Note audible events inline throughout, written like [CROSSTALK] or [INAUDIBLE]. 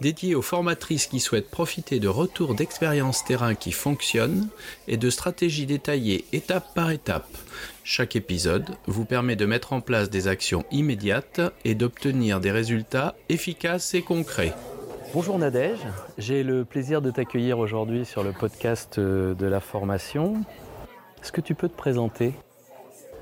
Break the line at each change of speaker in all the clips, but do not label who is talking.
dédié aux formatrices qui souhaitent profiter de retours d'expériences terrain qui fonctionnent et de stratégies détaillées étape par étape. Chaque épisode vous permet de mettre en place des actions immédiates et d'obtenir des résultats efficaces et concrets. Bonjour Nadège, j'ai le plaisir de t'accueillir aujourd'hui sur le podcast de la formation. Est-ce que tu peux te présenter?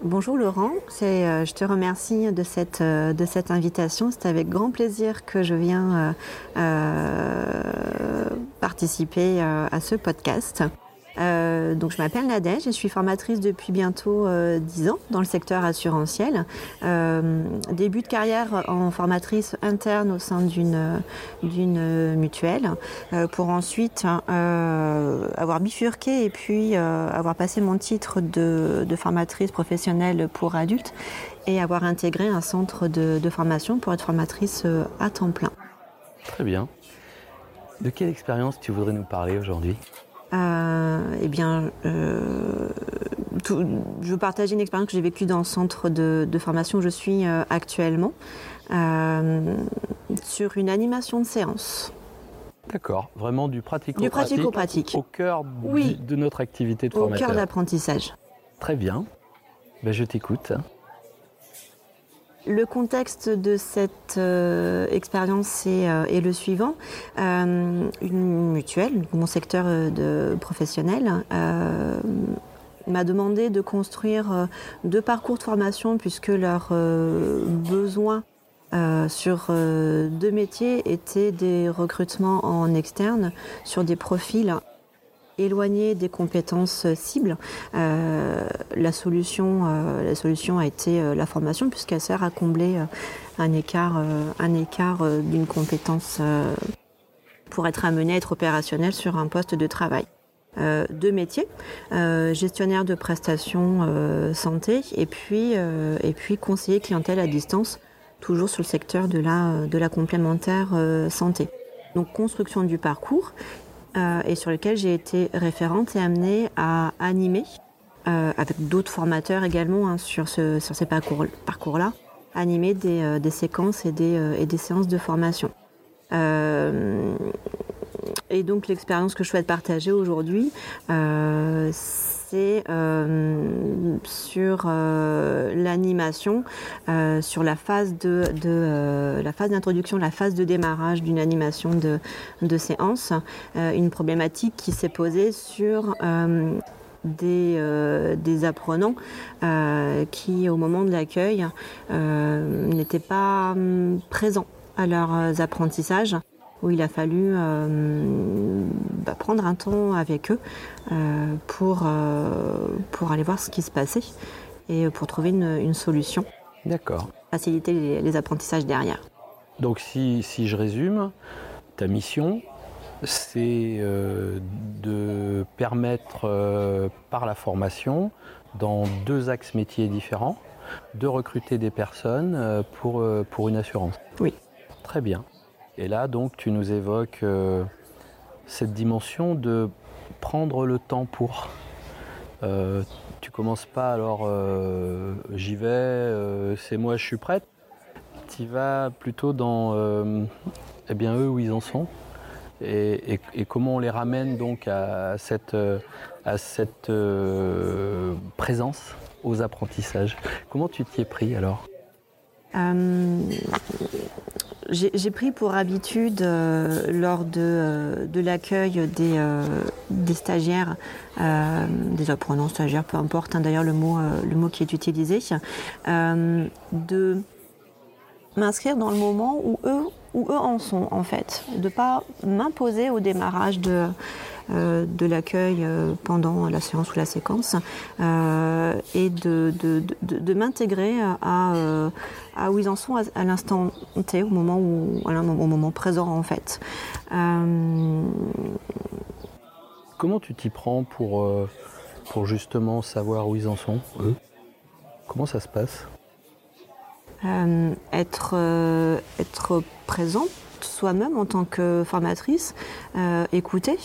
Bonjour Laurent, euh, je te remercie de cette, euh, de cette invitation. C'est avec grand plaisir que je viens euh, participer à ce podcast. Euh, donc je m'appelle Nadège je suis formatrice depuis bientôt euh, 10 ans dans le secteur assurantiel. Euh, début de carrière en formatrice interne au sein d'une mutuelle euh, pour ensuite euh, avoir bifurqué et puis avoir passé mon titre de, de, formatrice professionnelle pour adultes et avoir intégré un centre de, de formation pour être formatrice à temps plein.
Très bien. De quelle expérience tu voudrais nous parler aujourd'hui?
Euh, eh bien, euh, tout, je veux partager une expérience que j'ai vécue dans le centre de, de formation où je suis euh, actuellement, sur une animation de séance.
D'accord, vraiment du pratico-pratique.
Du pratico-pratique.
Au cœur oui. de notre activité de formateur.
Au cœur de l'apprentissage.
Très bien. Ben, je t'écoute.
Le contexte de cette euh, expérience est, euh, est, le suivant. Euh, une mutuelle, mon secteur de professionnel, m'a demandé de construire deux parcours de formation puisque leurs besoins sur deux métiers étaient des recrutements en externe sur des profils éloigné des compétences cibles. Euh, la, solution, euh, la solution a été euh, la formation puisqu'elle sert à combler euh, un écart, euh, un écart d'une compétence pour être amené à être opérationnel sur un poste de travail. Deux métiers, gestionnaire de prestations santé et puis, et puis conseiller clientèle à distance, toujours sur le secteur de la, de la complémentaire santé. Donc construction du parcours euh, et sur lequel j'ai été référente et amenée à animer, euh, avec d'autres formateurs également hein, sur, ce, sur ces parcours-là, parcours animer des, euh, des, séquences et des, et des séances de formation. Et donc l'expérience que je souhaite partager aujourd'hui, euh, sur euh, l'animation, euh, sur la phase de, la phase d'introduction, la phase de démarrage d'une animation de, séance, une problématique qui s'est posée sur des, apprenants qui, au moment de l'accueil, n'étaient pas euh, présents à leurs apprentissages où il a fallu euh, bah, prendre un temps avec eux euh, pour, euh, pour aller voir ce qui se passait et pour trouver une, une solution.
D'accord.
Faciliter les, les, apprentissages derrière.
Donc si, si je résume, ta mission, c'est de permettre par la formation, dans deux axes métiers différents, de recruter des personnes pour, pour une assurance.
Oui.
Très bien. Et là, donc, tu nous évoques euh, cette dimension de prendre le temps pour. Euh, tu commences pas alors euh, j'y vais, c'est moi, je suis prête. Tu vas plutôt dans eh bien eux où ils en sont. Et, comment on les ramène donc à cette, à cette euh, présence aux apprentissages? Comment tu t'y es pris alors?
Euh, j'ai pris pour habitude euh, lors de, euh, de l'accueil des, euh, stagiaires, des apprenants stagiaires, peu importe hein, d'ailleurs le, mot, le mot qui est utilisé, de m'inscrire dans le moment où eux, où eux en sont en fait, de pas m'imposer au démarrage de de l'accueil euh, pendant la séance ou la séquence euh, et de, de, de, de m'intégrer à, à où ils en sont à, à l'instant T, au moment où, au moment présent en fait.
Comment tu t'y prends pour pour justement savoir où ils en sont, eux? Comment ça se passe?
Être, être présent soi-même en tant que formatrice, écouter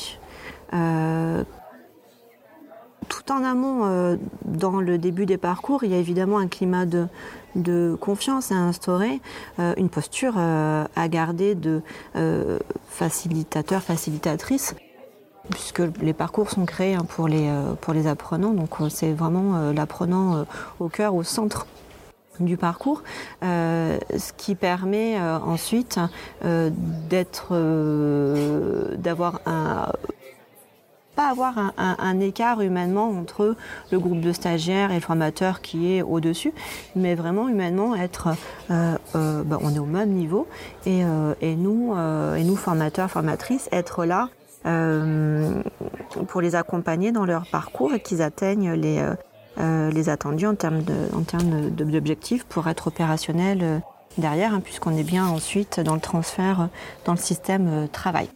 tout en amont, euh, dans le début des parcours, il y a évidemment un climat de, confiance à instaurer, euh, une posture euh, à garder de facilitateur, facilitatrice, puisque les parcours sont créés hein, pour, les, apprenants. Donc c'est vraiment l'apprenant au cœur, au centre du parcours, ce qui permet ensuite d'avoir un avoir un, écart humainement entre le groupe de stagiaires et le formateur qui est au-dessus, mais vraiment humainement être, euh, euh, bah, on est au même niveau et, euh, nous, et nous formateurs, formatrices, être là pour les accompagner dans leur parcours et qu'ils atteignent les, les attendus en termes d'objectifs pour être opérationnels derrière, hein, puisqu'on est bien ensuite dans le transfert dans le système travail.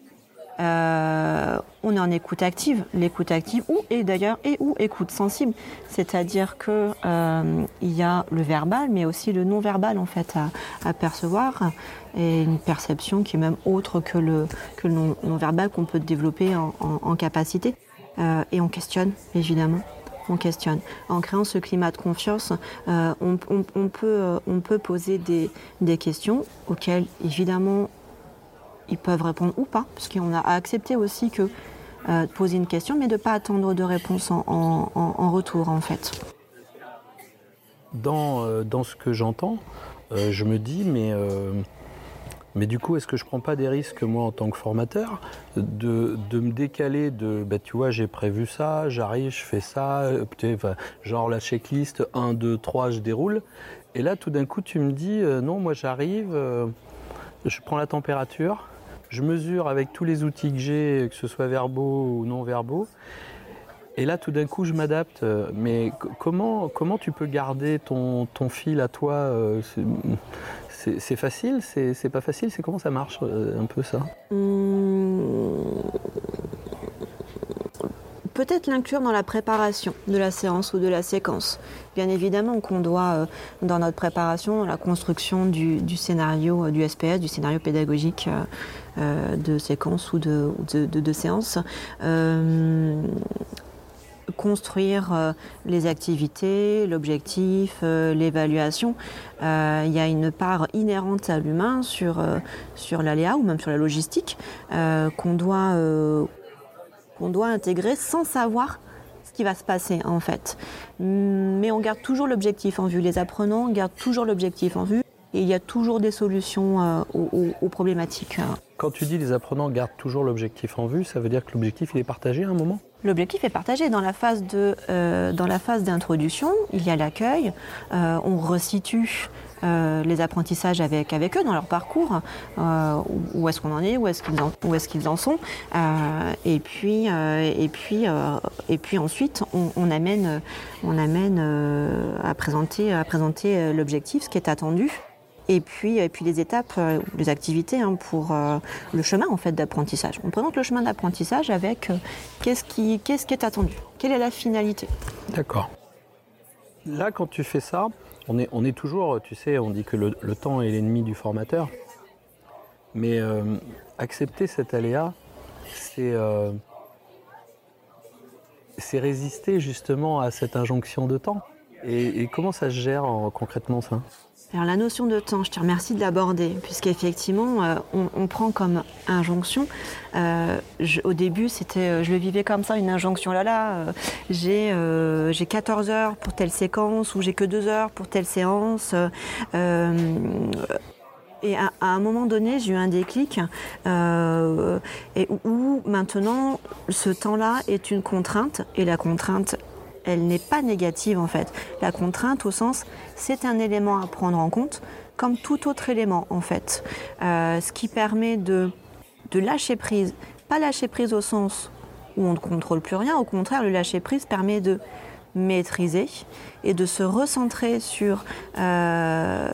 Euh, on est en écoute active, l'écoute active ou et d'ailleurs et ou écoute sensible, c'est-à-dire que euh, il y a le verbal, mais aussi le non verbal en fait à, percevoir et une perception qui est même autre que le que le non, verbal qu'on peut développer en, capacité euh, et on questionne évidemment. On questionne. En créant ce climat de confiance, on, peut, on peut poser des, des questions auxquelles évidemment ils peuvent répondre ou pas, parce qu'on a accepté aussi que euh, poser une question, mais de ne pas attendre de réponse en, retour, en fait.
Dans, euh, dans ce que j'entends, euh, je me dis, mais, mais du coup, est-ce que je ne prends pas des risques, moi, en tant que formateur, de, de me décaler de, bah, tu vois, j'ai prévu ça, j'arrive, je fais ça, genre la checklist 1, 2, 3, je déroule. Et là, tout d'un coup, tu me dis, non, moi, j'arrive, je prends la température, je mesure avec tous les outils que j'ai, que ce soit verbaux ou non verbaux. Et là, tout d'un coup, je m'adapte. Mais comment, comment tu peux garder ton, ton fil à toi euh, C'est facile C'est pas facile C'est comment ça marche euh, un peu ça? Mmh
peut-être l'inclure dans la préparation de la séance ou de la séquence. Bien évidemment qu'on doit, euh, dans notre préparation, la construction du, scénario euh, du SPS, du scénario pédagogique de séquence ou de, de, séance, construire les activités, l'objectif, l'évaluation. il y a une part inhérente à l'humain sur, sur l'aléa ou même sur la logistique qu'on doit qu'on doit intégrer sans savoir ce qui va se passer en fait. Mais on garde toujours l'objectif en vue. Les apprenants gardent toujours l'objectif en vue et il y a toujours des solutions euh, aux, problématiques.
Quand tu dis les apprenants gardent toujours l'objectif en vue, ça veut dire que l'objectif il est partagé à un moment?
L'objectif est partagé dans la phase de euh, dans la phase d'introduction. Il y a l'accueil, euh, on resitue euh, les apprentissages avec, avec eux dans leur parcours, où est-ce qu'on en est, où est-ce qu'ils en, où est qu'ils en sont, et puis et puis et puis ensuite on, amène on amène à présenter à présenter l'objectif, ce qui est attendu. Et puis, et puis les étapes, les activités hein, pour le chemin en fait d'apprentissage. On présente le chemin d'apprentissage avec qu'est-ce qui, qu'est-ce qui est attendu, quelle est la finalité?
D'accord. Là, quand tu fais ça, on est, on est toujours, tu sais, on dit que le, temps est l'ennemi du formateur. Mais euh, accepter cet aléa, euh, c'est résister justement à cette injonction de temps. Et, comment ça se gère concrètement ça?
Alors la notion de temps, je te remercie de l'aborder, puisqu'effectivement, euh, on, prend comme injonction. Euh, au début, c'était, euh, je le vivais comme ça, une injonction. Là là, j'ai j'ai 14 heures pour telle séquence, ou j'ai que 2 heures pour telle séance. Et à, un moment donné, j'ai eu un déclic et où maintenant ce temps-là est une contrainte et la contrainte elle n'est pas négative en fait. La contrainte au sens, c'est un élément à prendre en compte comme tout autre élément en fait. Euh, ce qui permet de, lâcher prise. Pas lâcher prise au sens où on ne contrôle plus rien, au contraire, le lâcher prise permet de maîtriser et de se recentrer sur, euh,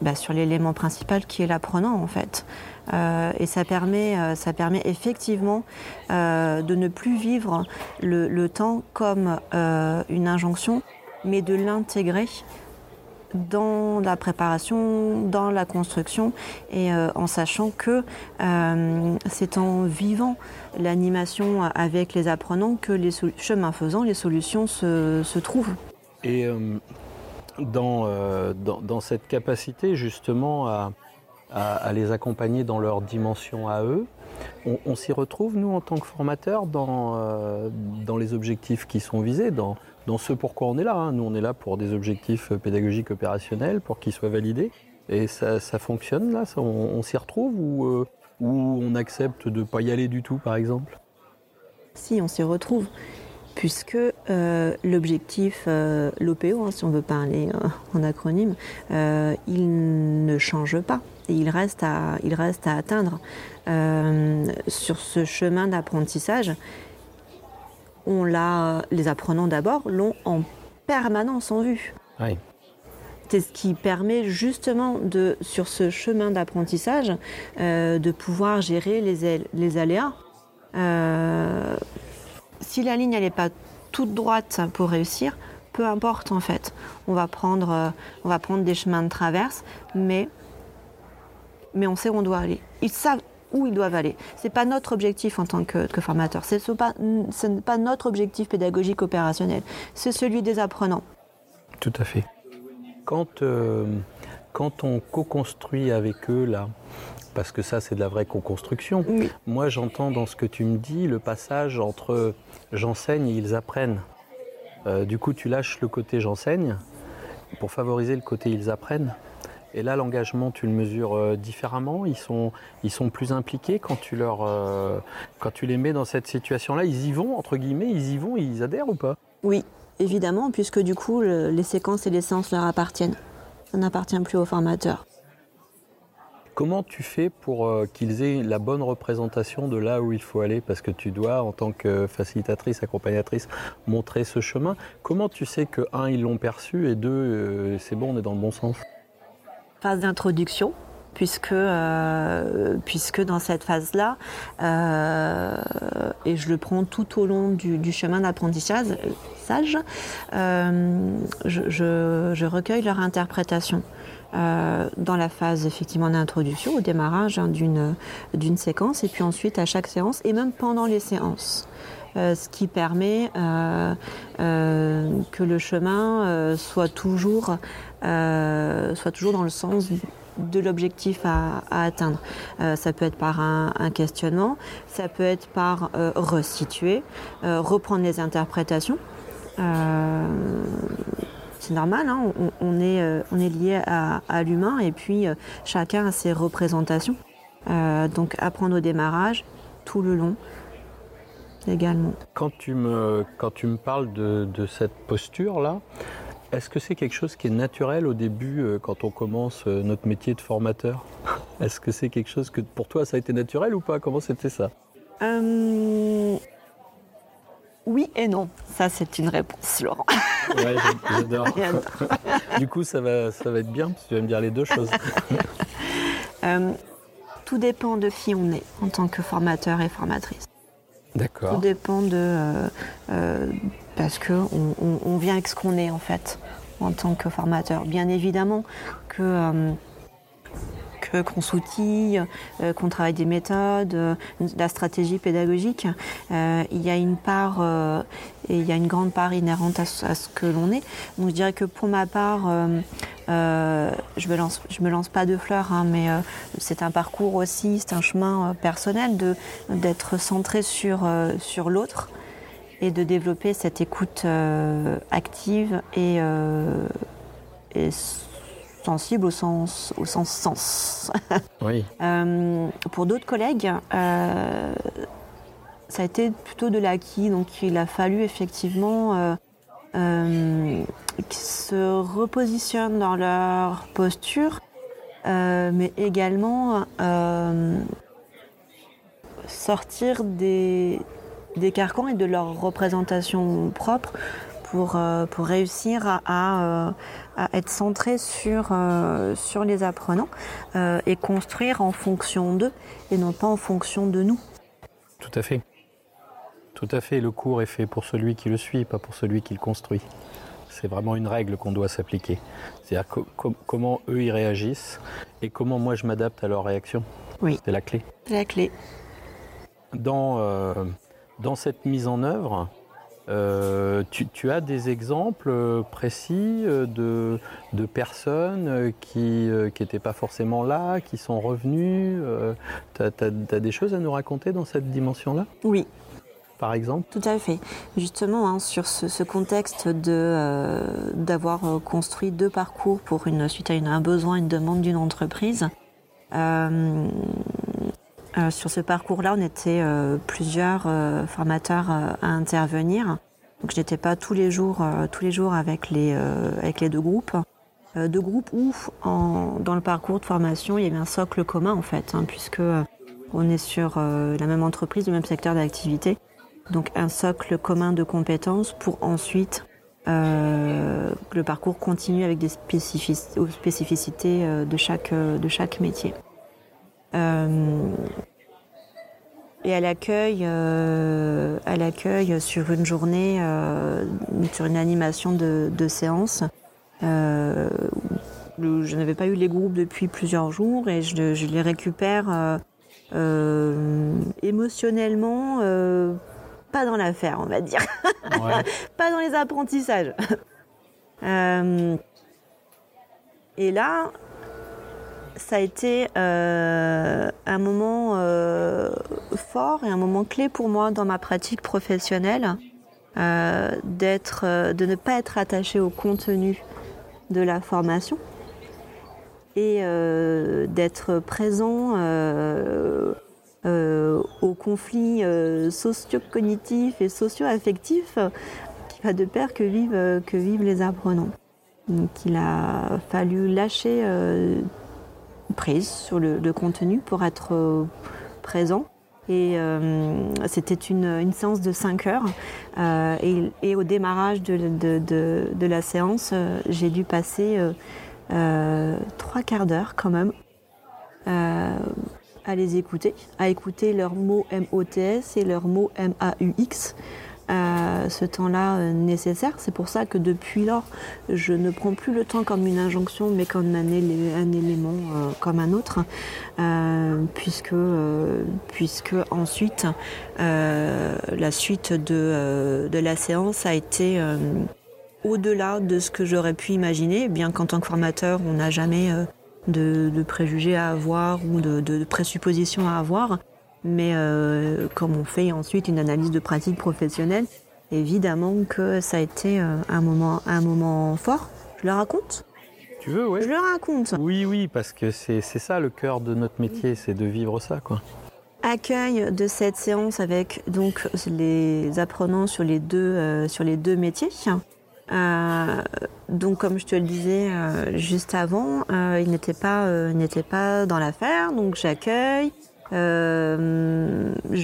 bah, sur l'élément principal qui est l'apprenant en fait. Et ça permet, ça permet effectivement de ne plus vivre le temps comme une injonction, mais de l'intégrer dans la préparation, dans la construction, et euh, en sachant que euh, c'est en vivant l'animation avec les apprenants que les chemins faisant, les solutions se, trouvent.
Et euh, dans, dans, cette capacité justement à, à, les accompagner dans leur dimension à eux, on, s'y retrouve, nous, en tant que formateurs, dans, dans les objectifs qui sont visés, dans, dans ce pourquoi on est là. Hein. Nous, on est là pour des objectifs pédagogiques opérationnels, pour qu'ils soient validés. Et ça, fonctionne là On, s'y retrouve euh, ou, on accepte de ne pas y aller du tout, par exemple?
Si, on s'y retrouve. Puisque euh, l'objectif, euh, l'OPO, hein, si on veut parler en acronyme, il ne change pas et il reste à, il reste à atteindre. sur ce chemin d'apprentissage, on l'a, les apprenants d'abord l'ont en permanence en vue. C'est ce qui permet justement de, sur ce chemin d'apprentissage, euh, de pouvoir gérer les, les aléas. Euh, si la ligne n'est pas toute droite pour réussir, peu importe en fait. On va prendre, euh, on va prendre des chemins de traverse, mais, mais on sait où on doit aller. Ils savent où ils doivent aller. Ce n'est pas notre objectif en tant que, formateur, ce n'est pas, pas, notre objectif pédagogique opérationnel, c'est celui des apprenants.
Tout à fait. Quand, euh, quand on co-construit avec eux, là, parce que ça c'est de la vraie co-construction, moi j'entends dans ce que tu me dis le passage entre j'enseigne et ils apprennent. Euh, du coup tu lâches le côté j'enseigne pour favoriser le côté ils apprennent. Et là, l'engagement, tu le mesures euh, différemment? Ils sont, ils sont plus impliqués quand tu leur, euh, quand tu les mets dans cette situation-là? Ils y vont entre guillemets, ils y vont, ils adhèrent ou pas?
Oui, évidemment, puisque du coup, les séquences et les séances leur appartiennent. Ça n'appartient plus aux formateurs.
Comment tu fais pour euh, qu'ils aient la bonne représentation de là où il faut aller? Parce que tu dois, en tant que facilitatrice, accompagnatrice, montrer ce chemin. Comment tu sais que, un, ils l'ont perçu et deux, c'est bon, on est dans le bon sens?
Phase d'introduction, puisque, euh, puisque dans cette phase-là, euh, et je le prends tout au long du, chemin d'apprentissage, euh, je, recueille leur interprétation. dans la phase effectivement d'introduction, au démarrage hein, d'une séquence, et puis ensuite à chaque séance, et même pendant les séances. ce qui permet que le chemin soit toujours euh, soit toujours dans le sens de l'objectif à, atteindre. Euh, ça peut être par un, questionnement, ça peut être par euh, resituer, reprendre les interprétations. c'est normal, hein, on, est, lié à, l'humain et puis chacun a ses représentations. donc apprendre au démarrage, tout le long, également.
Quand tu me, quand tu me parles de cette posture-là, est-ce que c'est quelque chose qui est naturel au début euh, quand on commence euh, notre métier de formateur? Est-ce que c'est quelque chose que pour toi ça a été naturel ou pas? Comment c'était ça? Euh,
Oui et non. Ça c'est une réponse, Laurent.
Ouais, j'adore. [LAUGHS] du coup, ça va, ça va être bien parce que tu vas me dire les deux choses. [LAUGHS]
tout dépend de qui on est en tant que formateur et formatrice.
D'accord.
Tout dépend de parce qu'on on, vient avec ce qu'on est en fait en tant que formateur. Bien évidemment que euh, qu'on s'outille, euh, qu'on travaille des méthodes, euh, la stratégie pédagogique, il y a une part et il y a une grande part inhérente à, ce que l'on est. Donc je dirais que pour ma part, je me lance, me lance pas de fleurs, hein, mais c'est un parcours aussi, c'est un chemin personnel de d'être centré sur sur l'autre et de développer cette écoute euh, active euh, et, sensible au sens au sens sens. [LAUGHS]
Oui.
Euh, pour d'autres collègues, ça a été plutôt de l'acquis, donc il a fallu effectivement qu'ils se repositionnent dans leur posture, mais également sortir des, des carcans et de leur représentation propre pour, pour réussir à, à, être centré sur, sur les apprenants et construire en fonction d'eux et non pas en fonction de nous.
Tout à fait. Tout à fait. Le cours est fait pour celui qui le suit, pas pour celui qui le construit. C'est vraiment une règle qu'on doit s'appliquer. C'est-à-dire comment eux ils réagissent et comment moi je m'adapte à leur réaction.
Oui.
C'est la clé.
C'est la clé.
Dans, euh, dans cette mise en œuvre, euh, tu, as des exemples précis de, de personnes qui n'étaient pas forcément là, qui sont revenues Tu as, as, des choses à nous raconter dans cette dimension-là?
Oui,
par exemple?
Tout à fait. Justement, hein, sur ce, contexte de euh, d'avoir euh, construit deux parcours pour une suite à une, un besoin, une demande d'une entreprise. Euh, sur ce parcours-là, on était plusieurs formateurs à intervenir. Donc, je n'étais pas tous les jours, tous les jours avec les avec les deux groupes. deux groupes où, dans le parcours de formation, il y avait un socle commun en fait, hein, puisque on est sur la même entreprise, le même secteur d'activité donc un socle commun de compétences pour ensuite euh, le parcours continue avec des spécificités euh, euh, de chaque métier. Et à l'accueil, à l'accueil sur une journée, sur une animation de, de séance, je n'avais pas eu les groupes depuis plusieurs jours et je, je les récupère émotionnellement pas dans l'affaire, on va dire. [LAUGHS] pas dans les apprentissages. [LAUGHS] Euh, et là, ça a été euh, un moment euh, fort et un moment clé pour moi dans ma pratique professionnelle, d'être, de ne pas être attaché au contenu de la formation et d'être présent euh, aux conflits euh, socio-cognitifs et socio-affectifs qui va de pair que vivent, euh, que vivent les apprenants. Donc il a fallu lâcher prise sur le, contenu pour être présent. Et c'était une, séance de 5 heures. Et, au démarrage de, de la séance, j'ai dû passer trois quarts d'heure quand même à les écouter, à écouter leurs mots MOTS et leurs mots MAUX. Euh, ce temps-là euh, nécessaire. C'est pour ça que depuis lors, je ne prends plus le temps comme une injonction, mais comme un, élément euh, comme un autre, puisque, puisque ensuite, la suite de, de, la séance a été au-delà de ce que j'aurais pu imaginer, bien qu'en tant que formateur, on n'a jamais de, préjugés à avoir ou de, présuppositions à avoir. Mais euh, comme on fait ensuite une analyse de pratique professionnelle, évidemment que ça a été euh, un moment, un moment fort. Je le raconte?
Tu veux, oui.
Je le raconte.
Oui, oui, parce que c'est ça le cœur de notre métier, c'est de vivre ça, quoi.
Accueil de cette séance avec donc les apprenants sur les deux, euh, sur les deux métiers. Euh, donc, comme je te le disais euh, juste avant, euh, il n'était pas, n'était pas dans l'affaire. Donc, j'accueille, je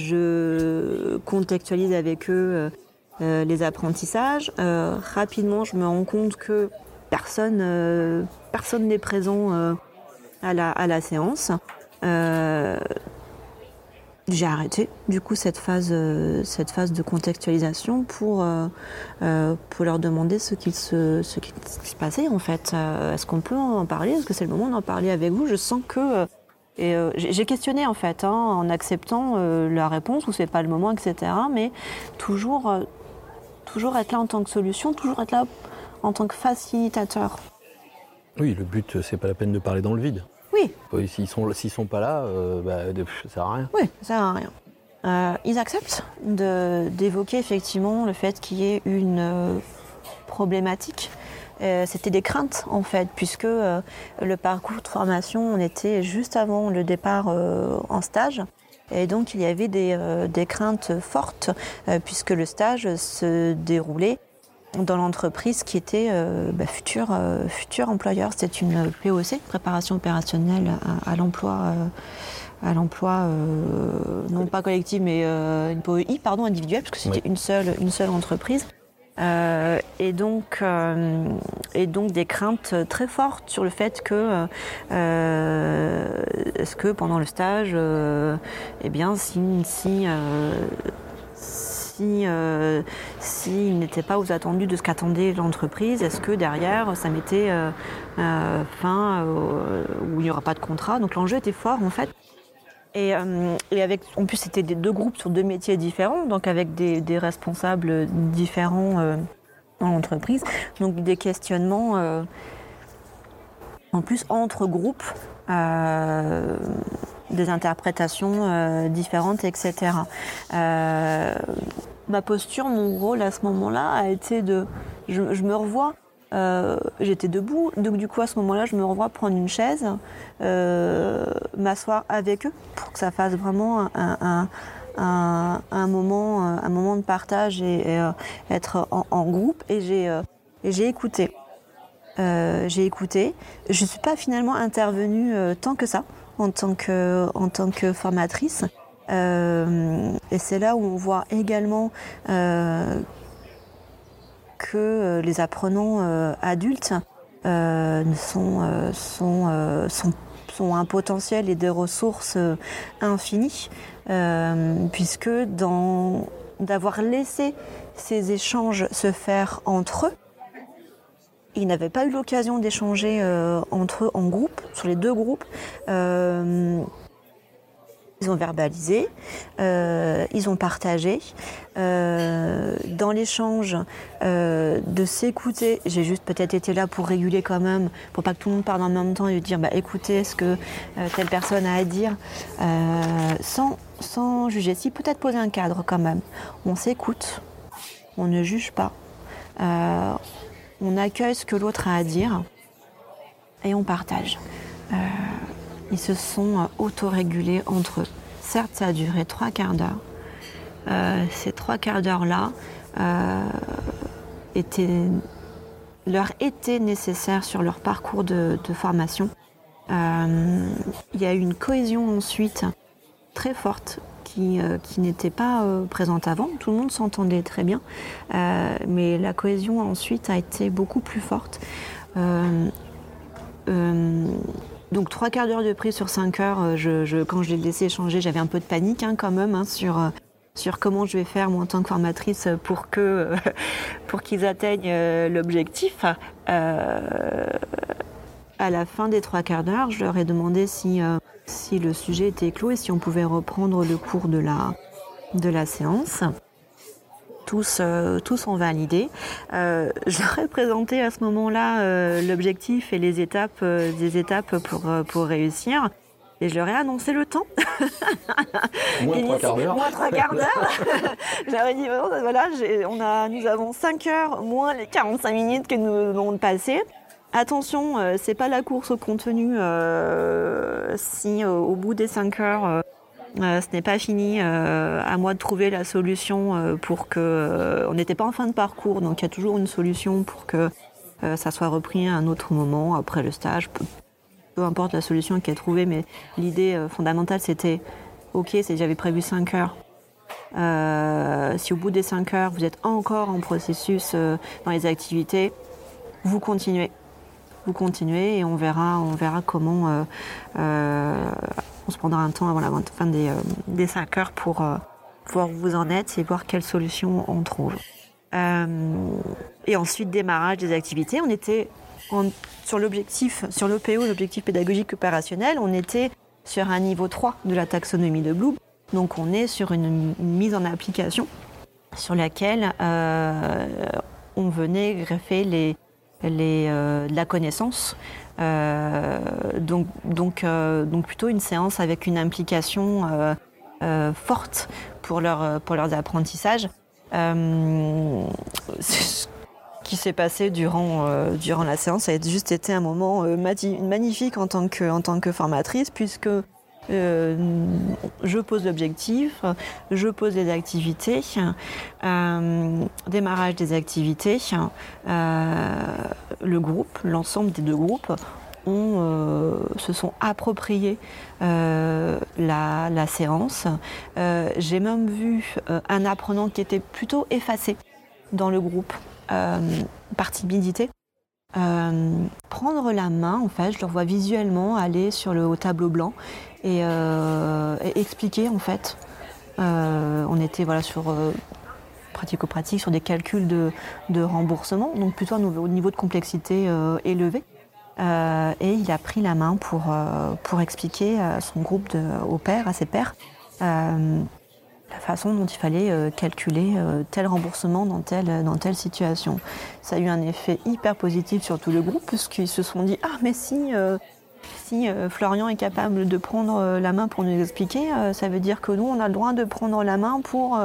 contextualise avec eux les apprentissages. rapidement, je me rends compte que personne, personne n'est présent à la, à la séance j'ai arrêté du coup cette phase, euh, cette phase de contextualisation pour, euh, euh, pour leur demander ce qu'il se, ce qui se passait en fait. Est-ce qu'on peut en parler? Est-ce que c'est le moment d'en parler avec vous? Je sens que et j'ai questionné en fait hein, en acceptant la réponse ou c'est pas le moment, etc. Mais toujours, toujours être là en tant que solution, toujours être là en tant que facilitateur.
Oui, le but c'est pas la peine de parler dans le vide.
Oui.
S'ils sont, s'ils sont pas là, euh, bah, ça sert à rien.
Oui, ça sert à rien. Euh, ils acceptent d'évoquer effectivement le fait qu'il y ait une euh, problématique. C'était des craintes en fait, puisque le parcours de formation, on était juste avant le départ en stage. Et donc il y avait des, des craintes fortes, puisque le stage se déroulait dans l'entreprise qui était euh, bah, futur, euh, futur employeur. C'est une POC, préparation opérationnelle à, l'emploi, euh, à l'emploi non pas collectif mais une POI pardon individuelle parce que c'était une seule une seule entreprise. Et, donc, et donc des craintes très fortes sur le fait que est-ce que pendant le stage, eh bien, si, si si euh, n'était pas aux attendus de ce qu'attendait l'entreprise, est-ce que derrière ça mettait euh, euh, fin où il n'y aura pas de contrat? Donc l'enjeu était fort en fait. Et, avec, en plus, c'était deux groupes sur deux métiers différents, donc avec des, responsables différents dans l'entreprise. Donc des questionnements en plus entre groupes des interprétations euh, différentes, etc. Euh, ma posture, mon rôle à ce moment-là a été de... Je, me revois, euh, j'étais debout, donc du coup à ce moment-là, je me revois prendre une chaise, m'asseoir avec eux pour que ça fasse vraiment un, moment, un moment de partage et, être en, groupe. Et j'ai écouté. j'ai écouté. Je ne suis pas finalement intervenue tant que ça en tant que, en tant que formatrice. Euh, et c'est là où on voit également euh, que les apprenants euh, adultes sont, sont, un potentiel et des ressources infinies, puisque d'avoir laissé ces échanges se faire entre eux, ils n'avaient pas eu l'occasion d'échanger euh, entre eux en groupe, sur les deux groupes. Euh, ils ont verbalisé, euh, ils ont partagé. dans l'échange, de s'écouter, j'ai juste peut-être été là pour réguler quand même, pour pas que tout le monde parle en même temps et dire bah, écoutez ce que telle personne a à dire, sans, sans juger. Si peut-être poser un cadre quand même. On s'écoute, on ne juge pas on accueille ce que l'autre a à dire et on partage. Euh, ils se sont euh, autorégulés entre eux. Certes, ça a duré trois quarts d'heure. Euh, ces trois quarts d'heure-là leur étaient nécessaires sur leur parcours de, formation. il y a eu une cohésion ensuite très forte euh, qui, n'était pas euh, présente avant. Tout le monde s'entendait très bien, euh, mais la cohésion ensuite a été beaucoup plus forte. Donc trois quarts d'heure de prise sur cinq heures, je, quand je l'ai laissé échanger, j'avais un peu de panique hein, quand même hein, sur, sur comment je vais faire moi en tant que formatrice pour que [LAUGHS] pour qu'ils atteignent l'objectif. à la fin des trois quarts d'heure, je leur ai demandé si si le sujet était clos et si on pouvait reprendre le cours de la, de la séance. Tous, euh, tous ont validé. Euh, je leur ai présenté à ce moment-là euh, l'objectif et les étapes, des étapes pour, pour réussir. Et je leur ai annoncé le temps.
Moins [LAUGHS] trois quarts d'heure.
Moins trois quarts d'heure. [LAUGHS] J'aurais dit, voilà, on a, nous avons 5 heures moins les 45 minutes que nous avons passées. Attention, euh, c'est pas la course au contenu. Euh, si euh, au bout des 5 heures, ce n'est pas fini, à moi de trouver la solution pour que. on n'était pas en fin de parcours, donc il y a toujours une solution pour que ça soit repris à un autre moment après le stage. Peu, importe la solution qui est trouvée, mais l'idée fondamentale c'était ok, j'avais prévu 5 heures. si au bout des 5 heures vous êtes encore en processus dans les activités, vous continuez vous continuez et on verra, on verra comment euh, euh, on se prendra un temps avant la fin des, euh, des 5 heures pour voir où vous en êtes et voir quelle solution on trouve. et ensuite, démarrage des activités. On était sur l'objectif, sur l'OPO, l'objectif pédagogique opérationnel, on était sur un niveau 3 de la taxonomie de Bloom. Donc on est sur une, mise en application sur laquelle on venait greffer les, euh, la connaissance. Euh, donc, euh, donc plutôt une séance avec une implication forte pour, leur, pour leurs apprentissages. ce qui s'est passé durant, durant la séance, a juste été un moment magnifique en tant que formatrice, puisque euh, je pose l'objectif, je pose les activités, euh, démarrage des activités. Euh, le groupe, l'ensemble des deux groupes, se sont appropriés la, séance. J'ai même vu un apprenant qui était plutôt effacé. dans le groupe par timidité. prendre la main, en fait, je leur vois visuellement aller sur le tableau blanc et, expliquer en fait. on était voilà sur pratico-pratique, sur des calculs de, remboursement, donc plutôt au niveau de complexité élevé. Euh, et il a pris la main pour, euh, pour expliquer à son groupe de, aux à ses pères, euh, la façon dont il fallait calculer tel remboursement dans telle, dans telle situation. Ça a eu un effet hyper positif sur tout le groupe, puisqu'ils se sont dit Ah, mais si, si Florian est capable de prendre la main pour nous expliquer, ça veut dire que nous, on a le droit de prendre la main pour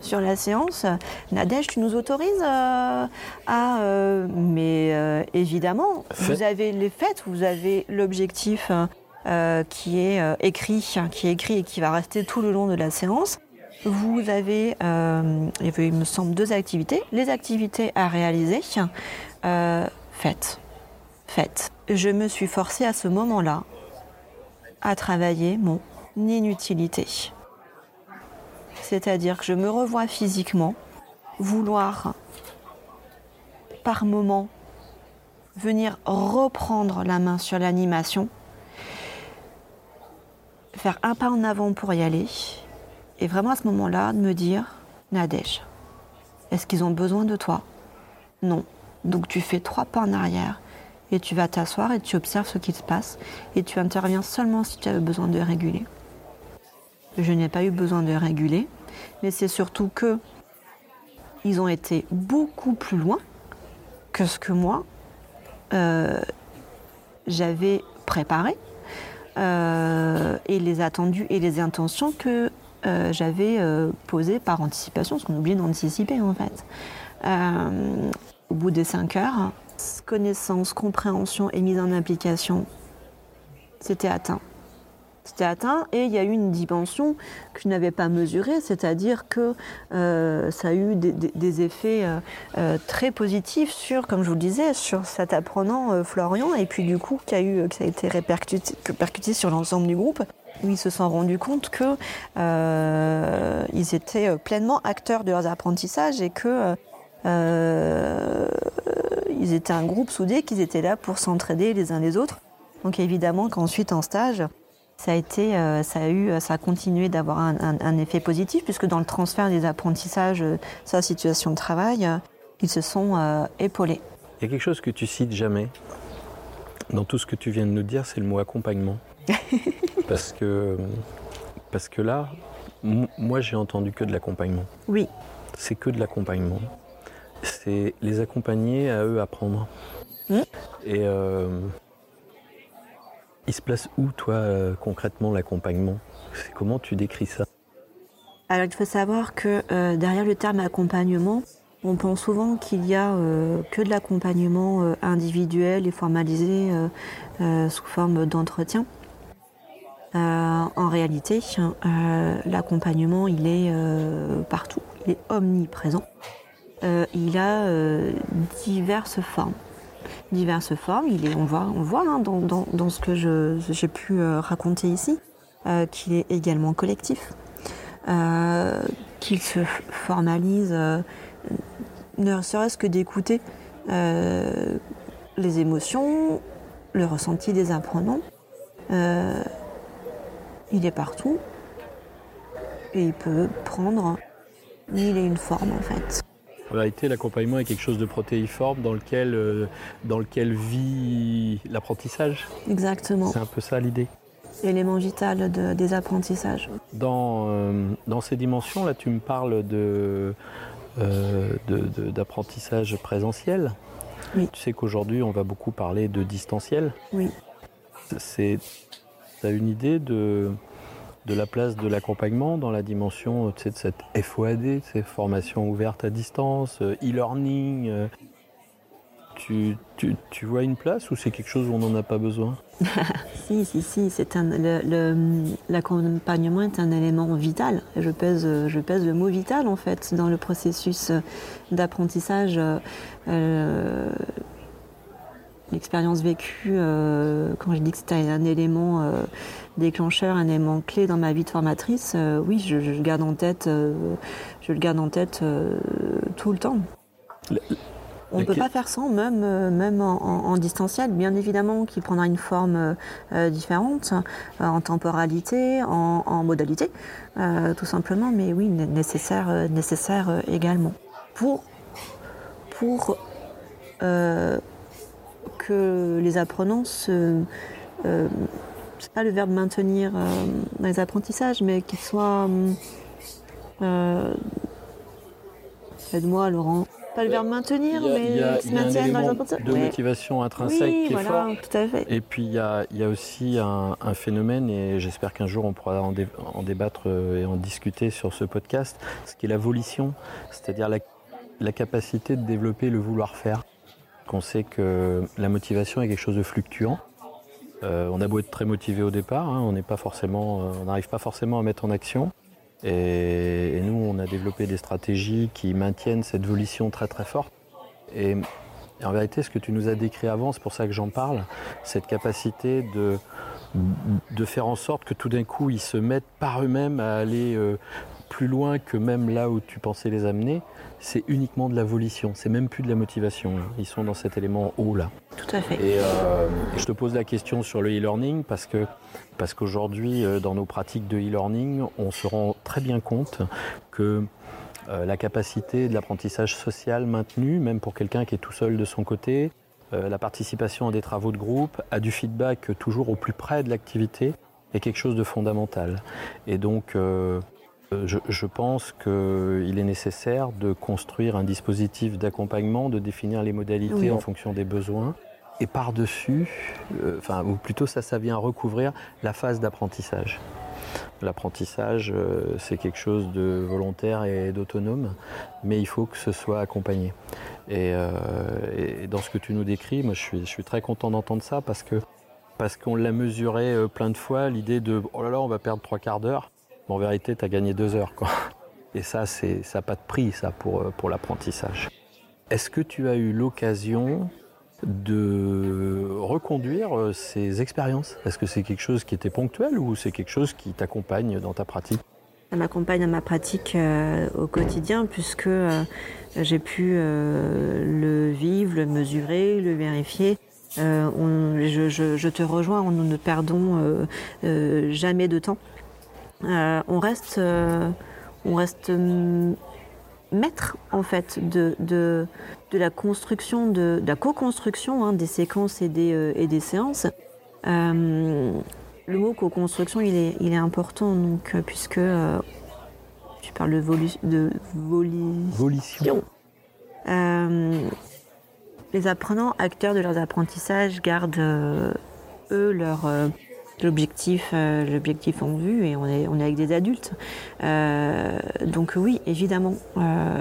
sur la séance. Nadège, tu nous autorises euh, à... Euh, mais euh, évidemment, vous avez les faits, vous avez l'objectif qui est écrit, qui est écrit et qui va rester tout le long de la séance. Vous avez, il me semble, deux activités. Les activités à réaliser, faites. Faites. Je me suis forcée à ce moment-là à travailler mon inutilité. C'est-à-dire que je me revois physiquement vouloir par moment venir reprendre la main sur l'animation, faire un pas en avant pour y aller, et vraiment à ce moment-là de me dire, Nadège, est-ce qu'ils ont besoin de toi? Non. Donc tu fais trois pas en arrière et tu vas t'asseoir et tu observes ce qui se passe et tu interviens seulement si tu as besoin de réguler. Je n'ai pas eu besoin de réguler mais c'est surtout que ils ont été beaucoup plus loin que ce que moi euh, j'avais préparé euh, et les attendus et les intentions que euh, j'avais posées par anticipation, parce qu'on oublie d'anticiper en fait. au bout des cinq heures, connaissance, compréhension et mise en application, c'était atteint. C'était atteint et il y a eu une dimension que je n'avais pas mesurée, c'est-à-dire que euh, ça a eu des, effets euh, euh, très positifs sur, comme je vous le disais, sur cet apprenant Florian et puis du coup qui a, eu, été répercuté, sur l'ensemble du groupe. Où ils se sont rendus compte que ils étaient pleinement acteurs de leurs apprentissages et que ils étaient un groupe soudé, qu'ils étaient là pour s'entraider les uns les autres. Donc évidemment qu'ensuite en stage, ça a été, euh, ça a eu, ça a continué d'avoir un, effet positif puisque dans le transfert des apprentissages, euh, sa situation de travail, euh, ils se sont épaulés.
Il y a quelque chose que tu cites jamais dans tout ce que tu viens de nous dire, c'est le mot accompagnement. [LAUGHS] parce que parce que là, moi j'ai entendu que de l'accompagnement.
Oui.
C'est que de l'accompagnement. C'est les accompagner à eux apprendre. Mmh. Et il se place où, toi, euh, concrètement, l'accompagnement? Comment tu décris ça?
Alors, il faut savoir que euh, derrière le terme accompagnement, on pense souvent qu'il y a euh, que de l'accompagnement individuel et formalisé sous forme d'entretien. en réalité, l'accompagnement, il est partout, il est omniprésent. Il a diverses formes diverses formes. Il est, on voit, on voit hein, dans, ce que j'ai pu euh, raconter ici euh, qu'il est également collectif, euh, qu'il se formalise, ne serait-ce que d'écouter les émotions, le ressenti des apprenants. il est partout et il peut prendre mille et une formes en fait.
En réalité, l'accompagnement est quelque chose de protéiforme dans lequel, euh, dans lequel vit l'apprentissage.
Exactement.
C'est un peu ça l'idée.
Élément vital des apprentissages.
Dans, euh, dans ces dimensions, là, tu me parles de, euh, d'apprentissage présentiel.
Oui.
Tu sais qu'aujourd'hui, on va beaucoup parler de distanciel.
Oui.
Tu as une idée de, de la place de l'accompagnement dans la dimension de cette FOAD, ces formations ouvertes à distance, euh, e-learning. Euh. Tu, tu, vois une place ou c'est quelque chose où on n'en a pas besoin? [LAUGHS]
Si, si, si. L'accompagnement est un élément vital. Je pèse, je pèse le mot vital en fait dans le processus d'apprentissage. Euh, l'expérience vécue, euh, quand je dis que c'était un élément euh, déclencheur, un élément clé dans ma vie de formatrice, euh, oui, je, le garde en tête, je le garde en tête tout le temps. On ne peut pas faire sans, même, même en, distanciel. Bien évidemment qu'il prendra une forme différente, en temporalité, en, modalité, tout simplement, mais oui, nécessaire, nécessaire également. Pour, pour que les apprenants se. c'est pas le verbe maintenir dans les apprentissages, mais qu'ils soient. Aide-moi, Laurent pas le verbe maintenir, mais
se maintiennent dans les De motivation intrinsèque qui est fort.
Tout à fait.
Et puis il y a, aussi un, phénomène, et j'espère qu'un jour on pourra en, débattre euh, et en discuter sur ce podcast, ce qui est la volition, c'est-à-dire la, capacité de développer le vouloir faire. On sait que la motivation est quelque chose de fluctuant. Euh, on a beau être très motivé au départ, hein, on n'est pas forcément, euh, on n'arrive pas forcément à mettre en action. Et, nous, on a développé des stratégies qui maintiennent cette volition très très forte. Et, en vérité, ce que tu nous as décrit avant, c'est pour ça que j'en parle, cette capacité de, de faire en sorte que tout d'un coup, ils se mettent par eux-mêmes à aller euh, plus loin que même là où tu pensais les amener, c'est uniquement de la volition, c'est même plus de la motivation. Ils sont dans cet élément haut là.
Tout à fait.
Et, euh, je te pose la question sur le e-learning parce que parce qu'aujourd'hui, euh, dans nos pratiques de e-learning, on se rend très bien compte que euh, la capacité de l'apprentissage social maintenu, même pour quelqu'un qui est tout seul de son côté, la participation à des travaux de groupe, à du feedback toujours au plus près de l'activité, est quelque chose de fondamental. Et donc, euh, je, pense qu'il est nécessaire de construire un dispositif d'accompagnement, de définir les modalités en fonction des besoins. Et par-dessus, euh, enfin, ou plutôt ça, ça vient recouvrir la phase d'apprentissage. L'apprentissage, euh, c'est quelque chose de volontaire et d'autonome, mais il faut que ce soit accompagné. Et, dans ce que tu nous décris, moi je suis, je suis très content d'entendre ça parce que parce qu'on l'a mesuré plein de fois, l'idée de oh là là, on va perdre trois quarts d'heure en vérité, tu as gagné deux heures. Quoi. Et ça, ça n'a pas de prix, ça, pour, euh, pour l'apprentissage. Est-ce que tu as eu l'occasion de reconduire euh, ces expériences? Est-ce que c'est quelque chose qui était ponctuel ou c'est quelque chose qui t'accompagne dans ta pratique?
Ça m'accompagne dans ma pratique euh, au quotidien puisque j'ai pu le vivre, le mesurer, le vérifier. je, te rejoins, nous ne perdons jamais de temps. Euh, on reste, euh, on reste mm, maître en fait de, de, la construction, de, la co-construction hein, des séquences et des, euh, et des séances. le mot co-construction, il est, il est important donc, puisque tu parles de, de volition. les apprenants, acteurs de leurs apprentissages, gardent eux leur l'objectif, euh, l'objectif en vue et on est, on est avec des adultes. Euh, donc oui, évidemment, euh,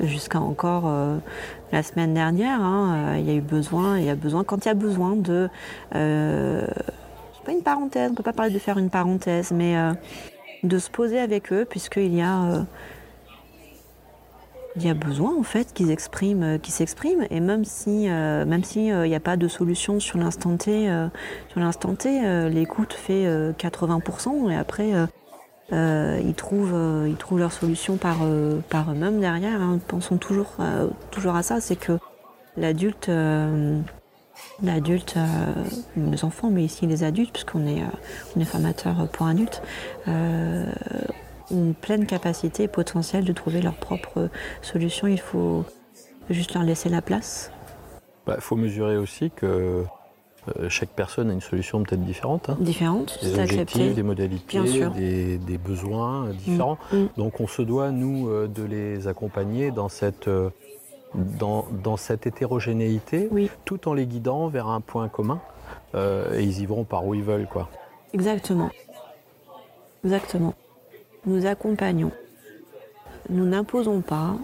jusqu'à encore la semaine dernière, hein, il y a eu besoin, il y a besoin, quand il y a besoin de, pas une parenthèse, on peut pas parler de faire une parenthèse, mais de se poser avec eux puisqu'il y a il y a besoin en fait qu'ils expriment, euh, qu'ils s'expriment et même si euh, même si euh, il n'y a pas de solution sur l'instant T, sur l'instant T, l'écoute fait 80% et après ils trouvent ils trouvent leur solution par par eux-mêmes derrière. Hein. Pensons toujours toujours à ça, c'est que l'adulte l'adulte, les enfants, mais ici les adultes, puisqu'on est, on est formateur pour adultes, ont pleine capacité et potentiel de trouver leur propre solution. Il faut juste leur laisser la place.
Il bah, faut mesurer aussi que euh, chaque personne a une solution peut-être différente. Hein.
Différente,
des objectifs, des modalités, des, besoins différents. Mm, mm. Donc on se doit, nous, euh, de les accompagner dans cette, euh, dans, dans, cette hétérogénéité, tout en les guidant vers un point commun. et ils y vont par où ils veulent. quoi.
Exactement. Exactement nous accompagnons. Nous n'imposons pas,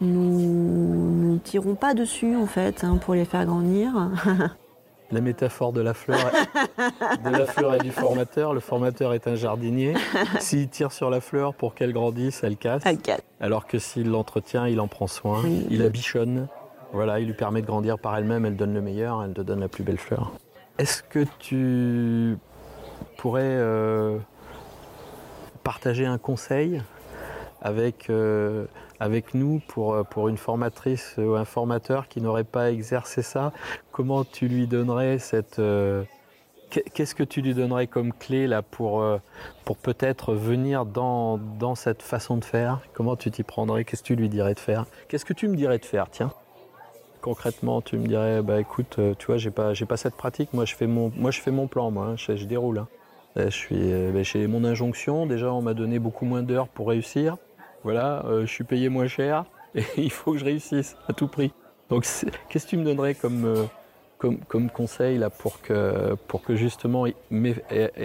nous ne tirons pas dessus en fait hein, pour les faire grandir. [LAUGHS]
La métaphore de la fleur, de la fleur et du formateur. Le formateur est un jardinier. S'il tire sur la fleur pour qu'elle grandisse, elle casse.
Elle casse.
Alors que s'il l'entretient, il en prend soin, il la bichonne. Voilà, il lui permet de grandir par elle-même. Elle donne le meilleur, elle te donne la plus belle fleur. Est-ce que tu pourrais euh, partager un conseil avec, avec nous pour, pour une formatrice ou un formateur qui n'aurait pas exercé ça Comment tu lui donnerais cette Qu'est-ce que tu lui donnerais comme clé là pour, euh, pour peut-être venir dans, dans cette façon de faire? Comment tu t'y prendrais? Qu'est-ce que tu lui dirais de faire? Qu'est-ce que tu me dirais de faire Tiens, concrètement, tu me dirais bah écoute, euh, tu vois, j'ai pas pas cette pratique. Moi, je fais mon moi je fais mon plan, moi, hein, je, déroule. Hein. Je suis euh, bah, chez mon injonction. Déjà, on m'a donné beaucoup moins d'heures pour réussir. Voilà, je suis payé moins cher [LAUGHS] et il faut que je réussisse à tout prix. Donc, qu'est-ce que tu me donnerais comme comme, conseil là, pour, que, pour que justement, et,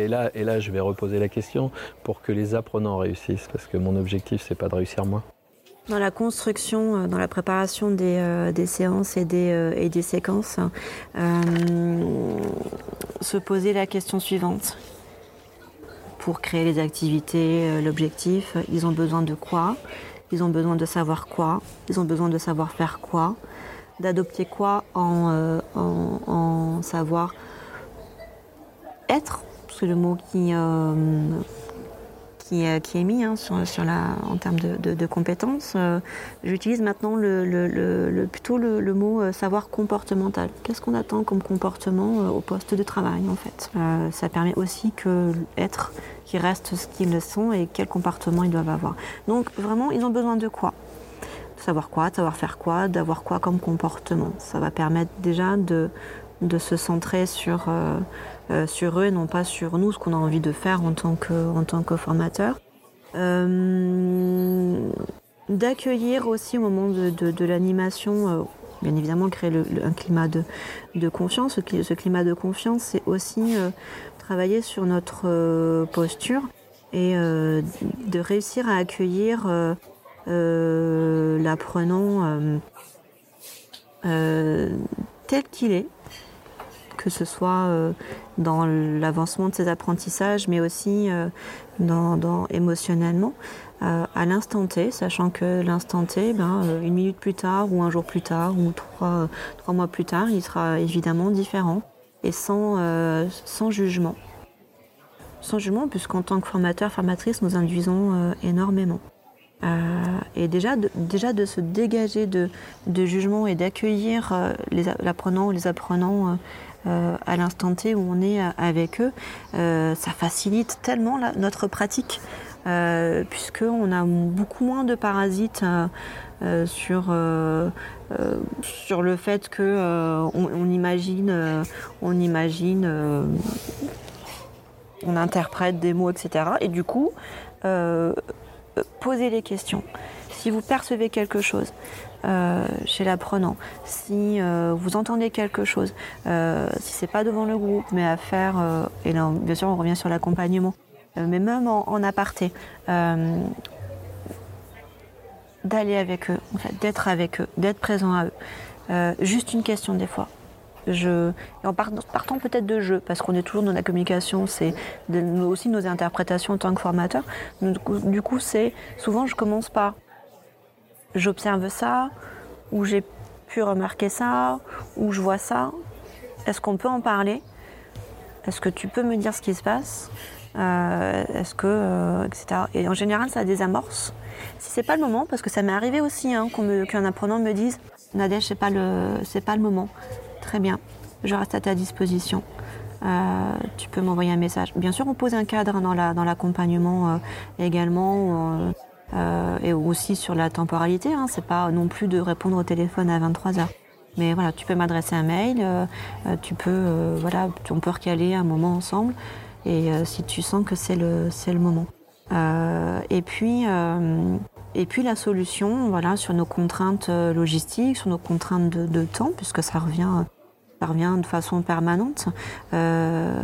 là, et là je vais reposer la question, pour que les apprenants réussissent, parce que mon objectif c'est pas de réussir moi.
Dans la construction, euh, dans la préparation des, euh, des séances et des, euh, et des séquences, se poser la question suivante. Pour créer les activités, l'objectif, ils ont besoin de quoi? Ils ont besoin de savoir quoi? Ils ont besoin de savoir faire quoi? D'adopter quoi euh, en, en, savoir être, c'est le mot qui, euh, qui, euh, qui, est mis hein, en termes de, compétences. J'utilise maintenant plutôt le, mot savoir comportemental. Qu'est-ce qu'on attend comme comportement au poste de travail en fait? Ça permet aussi que être qui reste ce qu'ils sont et quel comportement ils doivent avoir. Donc vraiment, ils ont besoin de quoi? Savoir quoi, savoir faire quoi, d'avoir quoi comme comportement? Ça va permettre déjà de, de se centrer sur, euh, euh, sur eux et non pas sur nous, ce qu'on a envie de faire en tant que, en tant que formateur. Euh, d'accueillir aussi au moment de, de, l'animation, bien évidemment créer un climat de, de confiance. Ce, climat de confiance, c'est aussi travailler sur notre posture et de réussir à accueillir l'apprenant tel qu'il est, que ce soit dans l'avancement de ses apprentissages, mais aussi dans, émotionnellement, à l'instant T, sachant que l'instant T, ben, une minute plus tard, ou un jour plus tard, ou trois, trois mois plus tard, il sera évidemment différent et sans, sans jugement. Sans jugement, puisqu'en tant que formateur, formatrice, nous induisons énormément. Euh, et déjà de, déjà de se dégager de, de jugement et d'accueillir euh, l'apprenant ou les apprenants euh, à l'instant T où on est avec eux, ça facilite tellement notre pratique, puisqu'on a beaucoup moins de parasites sur, sur le fait que on, imagine, on imagine, on interprète des mots, etc. Et du coup, posez les questions. Si vous percevez quelque chose euh, chez l'apprenant, si euh, vous entendez quelque chose, euh, si c'est pas devant le groupe, mais à faire, et là bien sûr on revient sur l'accompagnement, mais même en, aparté, d'aller avec eux, d'être avec eux, d'être présent à eux. juste une question des fois. Je, en partant peut-être de jeu, parce qu'on est toujours dans la communication, c'est aussi nos interprétations en tant que formateur. Du coup, c'est souvent je commence par j'observe ça, ou j'ai pu remarquer ça, ou je vois ça. Est-ce qu'on peut en parler? Est-ce que tu peux me dire ce qui se passe? Euh, Est-ce que euh, etc. Et en général, ça désamorce. Si c'est pas le moment, parce que ça m'est arrivé aussi hein, qu'un apprenant me dise Nadège, c'est pas pas le moment. Très bien, je reste à ta disposition. Euh, tu peux m'envoyer un message. Bien sûr, on pose un cadre dans l'accompagnement également, et aussi sur la temporalité. Hein. C'est pas non plus de répondre au téléphone à 23 heures. Mais voilà, tu peux m'adresser un mail, tu peux, voilà, on peut recaler un moment ensemble, et si tu sens que c'est le, c'est le moment. et puis, et puis la solution, voilà, sur nos contraintes logistiques, sur nos contraintes de, temps, puisque ça revient ça revient de façon permanente. Euh,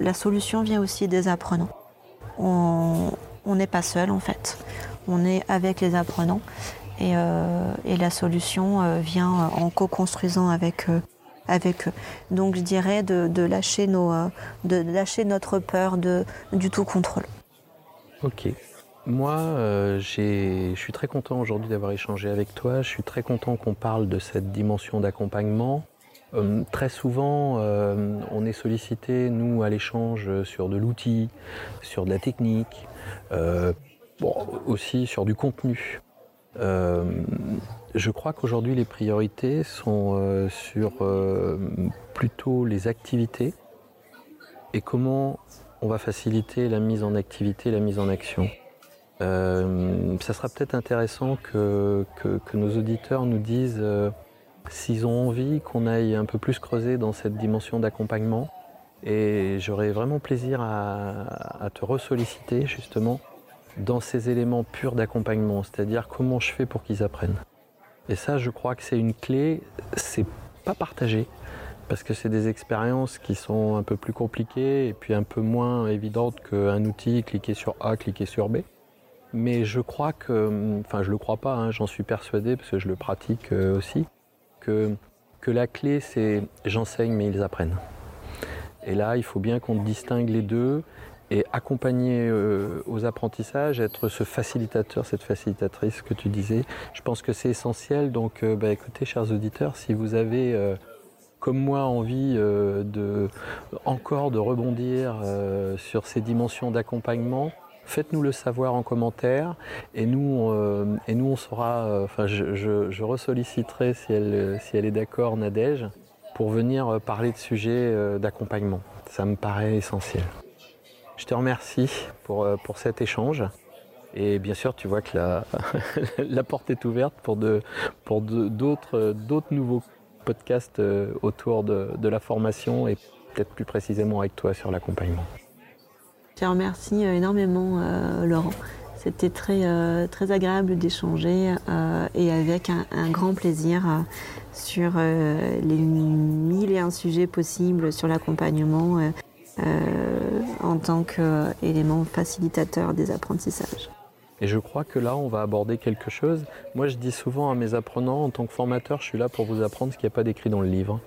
la solution vient aussi des apprenants. On n'est pas seul en fait. On est avec les apprenants et, euh, la solution euh, vient en co-construisant avec eux. Avec. Donc je dirais de, lâcher, nos, de lâcher notre peur de, du tout contrôle.
Ok. Moi, je suis très content aujourd'hui d'avoir échangé avec toi. Je suis très content qu'on parle de cette dimension d'accompagnement. Euh, très souvent, euh, on est sollicité, nous, à l'échange, sur de l'outil, sur de la technique. Euh, bon, aussi sur du contenu. je crois qu'aujourd'hui les priorités sont sur plutôt les activités et comment on va faciliter la mise en activité, la mise en action. Euh, ça sera peut-être intéressant que, nos auditeurs nous disent euh, s'ils ont envie qu'on aille un peu plus creuser dans cette dimension d'accompagnement. Et j'aurais vraiment plaisir à, te ressolliciter justement dans ces éléments purs d'accompagnement, c'est-à-dire comment je fais pour qu'ils apprennent. Et ça, je crois que c'est une clé, c'est pas partagé, parce que c'est des expériences qui sont un peu plus compliquées et puis un peu moins évidentes qu'un outil, cliquer sur A, cliquer sur B. Mais je crois que, enfin je le crois pas, hein, j'en suis persuadé parce que je le pratique euh, aussi, que, que la clé c'est j'enseigne mais ils apprennent. Et là il faut bien qu'on distingue les deux et accompagner euh, aux apprentissages, être ce facilitateur, cette facilitatrice que tu disais. Je pense que c'est essentiel. Donc euh, bah, écoutez chers auditeurs, si vous avez comme moi envie de encore de rebondir sur ces dimensions d'accompagnement, Faites-nous le savoir en commentaire et nous, euh, et nous on saura, euh, enfin je, je, ressolliciterai si elle, est d'accord Nadège pour venir euh, parler de sujets d'accompagnement. Ça me paraît essentiel. Je te remercie pour, pour cet échange. Et bien sûr, tu vois que la, [LAUGHS] la porte est ouverte pour, de, pour d'autres, d'autres nouveaux podcasts autour de, de la formation et peut-être plus précisément avec toi sur l'accompagnement.
Je te remercie euh, énormément, euh, Laurent. C'était très, euh, très agréable d'échanger et avec un, grand plaisir sur les mille et un sujets possibles sur l'accompagnement en tant qu'élément facilitateur des apprentissages.
Et je crois que là, on va aborder quelque chose. Moi, je dis souvent à mes apprenants, en tant que formateur, je suis là pour vous apprendre ce qui n'y a pas d'écrit dans le livre.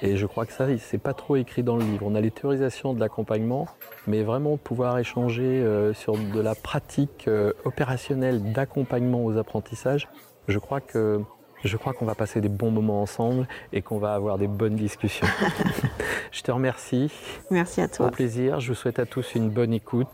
Et je crois que ça, c'est pas trop écrit dans le livre. On a les théorisations de l'accompagnement, mais vraiment pouvoir échanger euh, sur de la pratique euh, opérationnelle d'accompagnement aux apprentissages, je crois que je crois qu'on va passer des bons moments ensemble et qu'on va avoir des bonnes discussions. [LAUGHS] je te remercie.
Merci à toi.
Au plaisir. Je vous souhaite à tous une bonne écoute